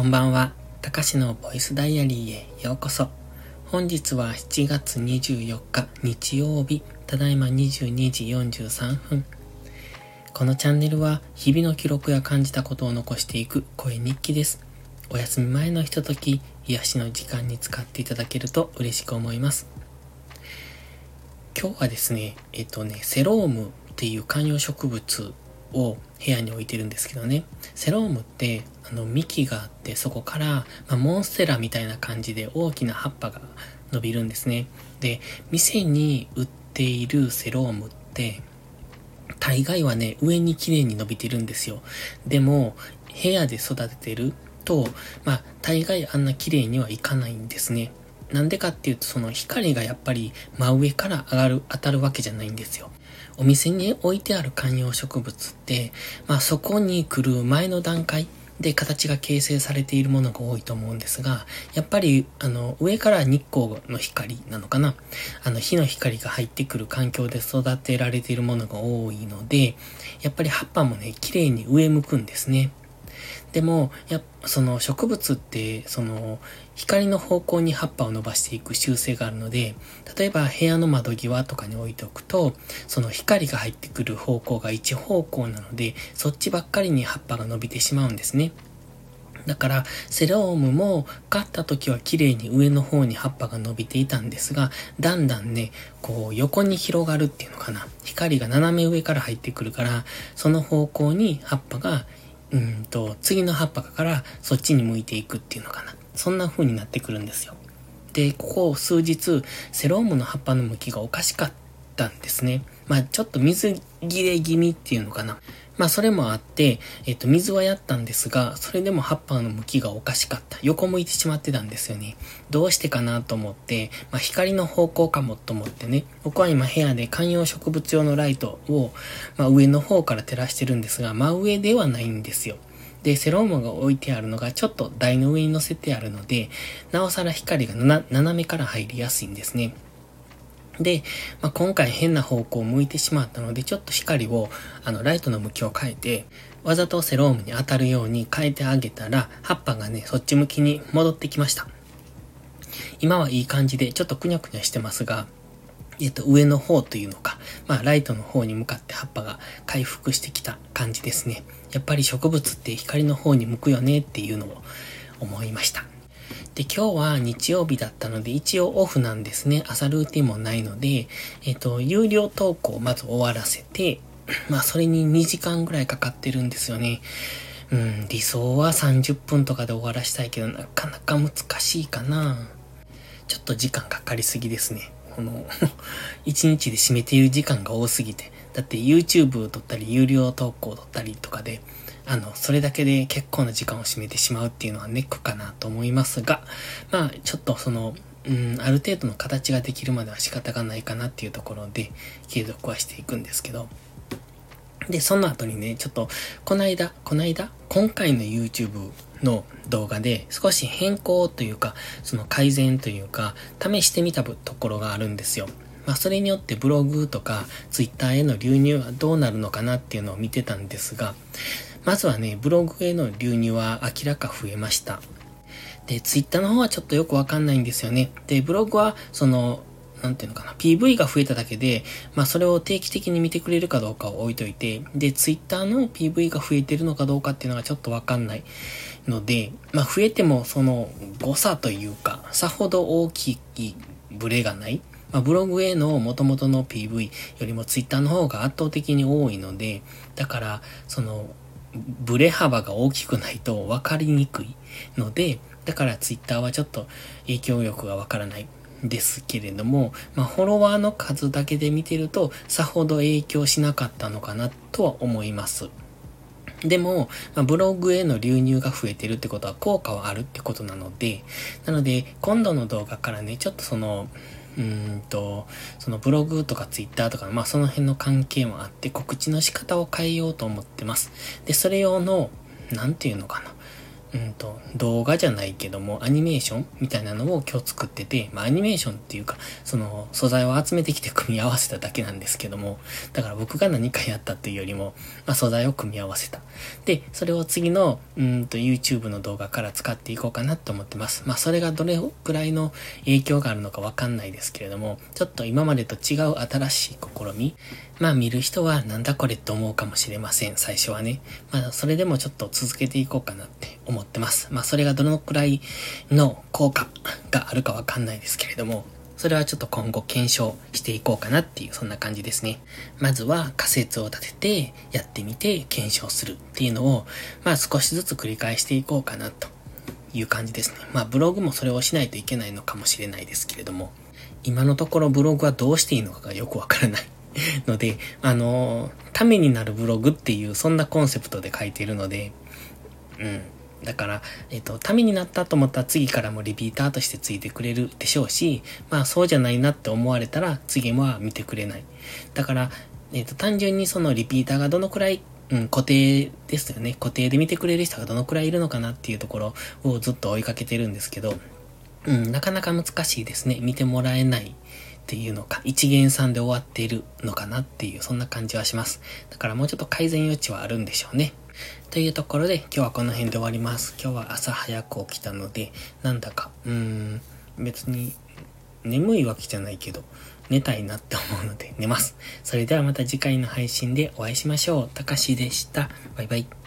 こんばんは。たかしのボイスダイアリーへようこそ。本日は7月24日日曜日、ただいま22時43分。このチャンネルは日々の記録や感じたことを残していく声日記です。お休み前のひととき、癒しの時間に使っていただけると嬉しく思います。今日はですね、えっとね、セロームっていう観葉植物を部屋に置いてるんですけどね。セロームって、あの、幹があって、そこから、まあ、モンステラみたいな感じで大きな葉っぱが伸びるんですね。で、店に売っているセロームって、大概はね、上に綺麗に伸びてるんですよ。でも、部屋で育ててると、まあ、大概あんな綺麗にはいかないんですね。なんでかっていうと、その光がやっぱり真上から上がる、当たるわけじゃないんですよ。お店に置いてある観葉植物って、まあそこに来る前の段階で形が形成されているものが多いと思うんですが、やっぱり、あの、上から日光の光なのかなあの、火の光が入ってくる環境で育てられているものが多いので、やっぱり葉っぱもね、綺麗に上向くんですね。でも、やその植物って、その、光の方向に葉っぱを伸ばしていく習性があるので、例えば部屋の窓際とかに置いておくと、その光が入ってくる方向が一方向なので、そっちばっかりに葉っぱが伸びてしまうんですね。だから、セロームも買った時は綺麗に上の方に葉っぱが伸びていたんですが、だんだんね、こう横に広がるっていうのかな。光が斜め上から入ってくるから、その方向に葉っぱがうんと、次の葉っぱからそっちに向いていくっていうのかな。そんな風になってくるんですよ。で、ここ数日、セロームの葉っぱの向きがおかしかったんですね。まあ、ちょっと水切れ気味っていうのかな。まあそれもあって、えっと、水はやったんですが、それでも葉っぱの向きがおかしかった。横向いてしまってたんですよね。どうしてかなと思って、まあ光の方向かもと思ってね、僕は今部屋で観葉植物用のライトを、まあ上の方から照らしてるんですが、真上ではないんですよ。で、セロームが置いてあるのがちょっと台の上に乗せてあるので、なおさら光が斜めから入りやすいんですね。で、まあ、今回変な方向を向いてしまったので、ちょっと光を、あの、ライトの向きを変えて、わざとセロームに当たるように変えてあげたら、葉っぱがね、そっち向きに戻ってきました。今はいい感じで、ちょっとくにゃくにゃしてますが、えっと、上の方というのか、まあ、ライトの方に向かって葉っぱが回復してきた感じですね。やっぱり植物って光の方に向くよねっていうのを思いました。で、今日は日曜日だったので、一応オフなんですね。朝ルーティンもないので、えっ、と、有料投稿をまず終わらせて、まあ、それに2時間ぐらいかかってるんですよね。うん、理想は30分とかで終わらしたいけど、なかなか難しいかな。ちょっと時間かかりすぎですね。この 1日で締めている時間が多すぎて。だって YouTube 撮ったり、有料投稿撮ったりとかで、あの、それだけで結構な時間を占めてしまうっていうのはネックかなと思いますが、まあ、ちょっとその、うん、ある程度の形ができるまでは仕方がないかなっていうところで、継続はしていくんですけど、で、その後にね、ちょっと、こないだ、こないだ、今回の YouTube の動画で少し変更というか、その改善というか、試してみたところがあるんですよ。まあ、それによってブログとか Twitter への流入はどうなるのかなっていうのを見てたんですが、まずはね、ブログへの流入は明らか増えました。で、ツイッターの方はちょっとよくわかんないんですよね。で、ブログは、その、なんていうのかな、PV が増えただけで、まあそれを定期的に見てくれるかどうかを置いといて、で、ツイッターの PV が増えてるのかどうかっていうのがちょっとわかんないので、まあ増えてもその誤差というか、さほど大きいブレがない。まあ、ブログへの元々の PV よりもツイッターの方が圧倒的に多いので、だから、その、ブレ幅が大きくないと分かりにくいので、だからツイッターはちょっと影響力がわからないですけれども、まあ、フォロワーの数だけで見てると、さほど影響しなかったのかなとは思います。でも、まあ、ブログへの流入が増えてるってことは効果はあるってことなので、なので、今度の動画からね、ちょっとその、うんと、そのブログとかツイッターとか、まあその辺の関係もあって告知の仕方を変えようと思ってます。で、それ用の、なんていうのかな。うんと、動画じゃないけども、アニメーションみたいなのを今日作ってて、まあ、アニメーションっていうか、その、素材を集めてきて組み合わせただけなんですけども、だから僕が何かやったっていうよりも、まあ、素材を組み合わせた。で、それを次の、うんと、YouTube の動画から使っていこうかなと思ってます。まあ、それがどれくらいの影響があるのかわかんないですけれども、ちょっと今までと違う新しい試み、まあ、見る人はなんだこれって思うかもしれません、最初はね。まあ、それでもちょっと続けていこうかなって思思ってます。まあ、それがどのくらいの効果があるかわかんないですけれども、それはちょっと今後検証していこうかなっていう、そんな感じですね。まずは仮説を立てて、やってみて検証するっていうのを、まあ少しずつ繰り返していこうかなという感じですね。まあブログもそれをしないといけないのかもしれないですけれども、今のところブログはどうしていいのかがよくわからない ので、あのためになるブログっていう、そんなコンセプトで書いているので、うん。だから、えっ、ー、と、ためになったと思ったら次からもリピーターとしてついてくれるでしょうし、まあそうじゃないなって思われたら次は見てくれない。だから、えっ、ー、と、単純にそのリピーターがどのくらい、うん、固定ですよね。固定で見てくれる人がどのくらいいるのかなっていうところをずっと追いかけてるんですけど、うん、なかなか難しいですね。見てもらえないっていうのか、一元さんで終わっているのかなっていう、そんな感じはします。だからもうちょっと改善余地はあるんでしょうね。というところで今日はこの辺で終わります。今日は朝早く起きたので、なんだか、うーん、別に眠いわけじゃないけど、寝たいなって思うので寝ます。それではまた次回の配信でお会いしましょう。たかしでした。バイバイ。